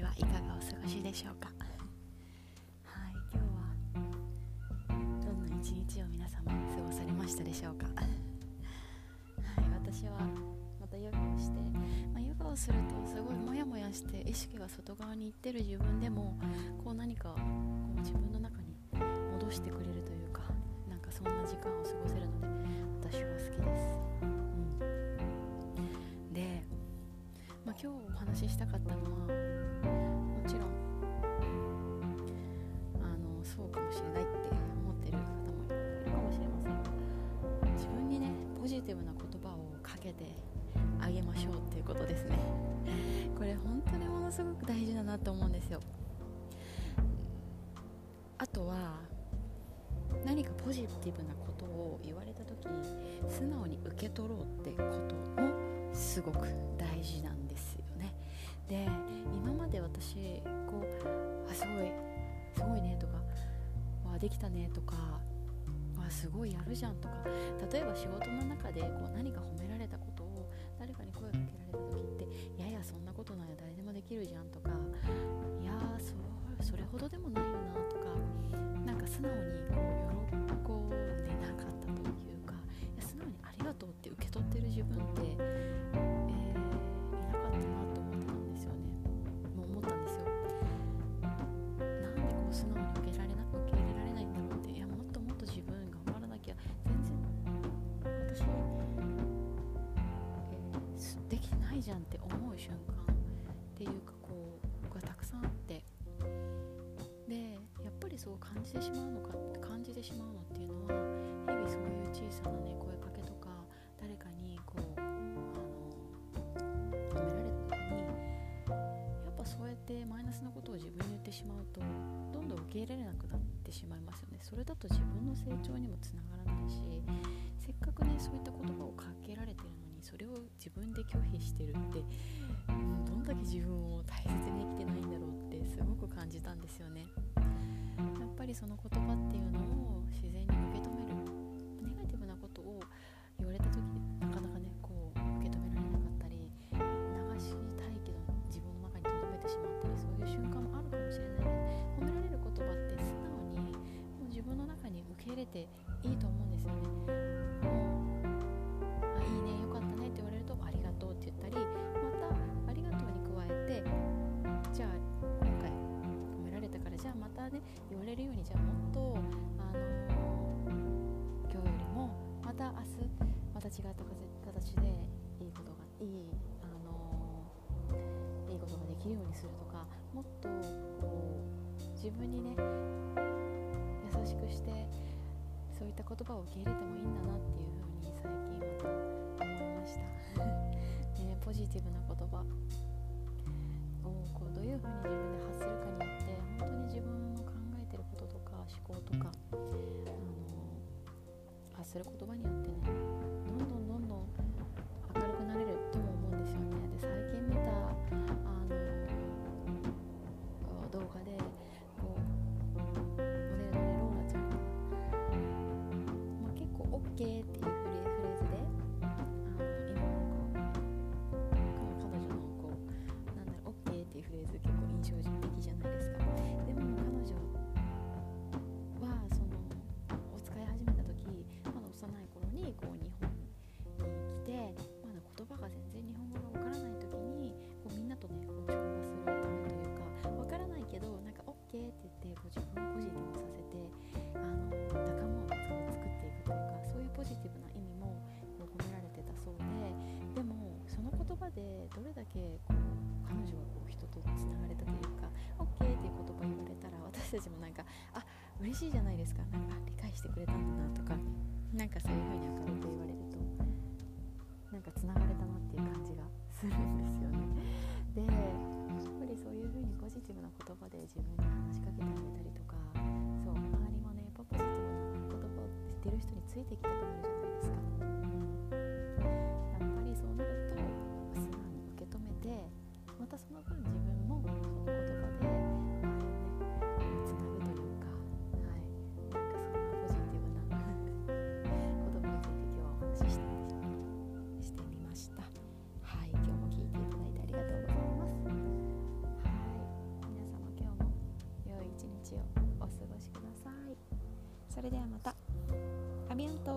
日はいかがお過ごしでしょうか。はい今日はどんな一日を皆様過ごされましたでしょうか。はい私はまたヨガをして、まあ、ヨガをするとすごいモヤモヤして意識が外側に行ってる自分でもこう何かこう自分の中に戻してくれるというかなんかそんな時間を過ごせるので私は好きです、うん、で、まあ、今日お話ししたかったのはもちろん。あのそうかもしれないって思ってる方もいるかもしれません。が自分にねポジティブな言葉をかけてあげましょうっていうことですね。これ本当にものすごく大事だなと思うんですよ。あとは何かポジティブなことを言われた時に素直に受け取ろうってこともすごく大事なんですよ。で今まで私こうあすごいすごいねとかわできたねとかわすごいやるじゃんとか例えば仕事の中でこう何か褒められたことを誰かに声かけられた時っていやいやそんなことないよ誰でもできるじゃんとかいやそそれほどでもないよなとかなんか素直にこう喜んでなかったというかいや素直にありがとうって受け取ってる自分って、ないじゃんって思う瞬間っていうかこうがたくさんあってでやっぱりそう感じてしまうのか感じてしまうのっていうのは日々そういう小さなね声かけとか誰かにこうあの褒められた時にやっぱそうやってマイナスなことを自分に言ってしまうとどんどん受け入れれなくなってしまいますよね。それだと自分の成長にもつながらないしせっかくねそういった言葉をかけられてるのにそれを自分で拒否してるって、うん、どんだけ自分を大切に生きてないんだろうってすごく感じたんですよね。やっぱりその言葉っていうのを自然に受けたね言われるようにじゃあもっと、あのー、今日よりもまた明日また違った形でいいことがいい、あのー、いいことができるようにするとかもっとこう自分にね優しくしてそういった言葉を受け入れてもいいんだなっていうふうに最近また思いました。ね、ポジティブな言葉をこうどういうふうに自分で発する言葉によってね。でどれだけこう彼女はこう人とつながれたというか OK っていう言葉言われたら私たちもなんかあ嬉しいじゃないですか。なんか理解してくれたんだなとかなんかそういう風に明るく言われるとなんかつながれたなっていう感じがするんですよね。でやっぱりそういう風にポジティブな言葉で自分に話しかけてあげたりとかそう周りもねやっぱポジティブな言葉を知ってる人についていきたくなるじゃないですか、たその分自分もその言葉で、まをね、つかるというか、はい、なんかそんなポジティブな言葉について今日はお話ししてしてみました。はい、今日も聞いていただいてありがとうございます。はい、皆様今日も良い一日をお過ごしください。それではまた。アビアント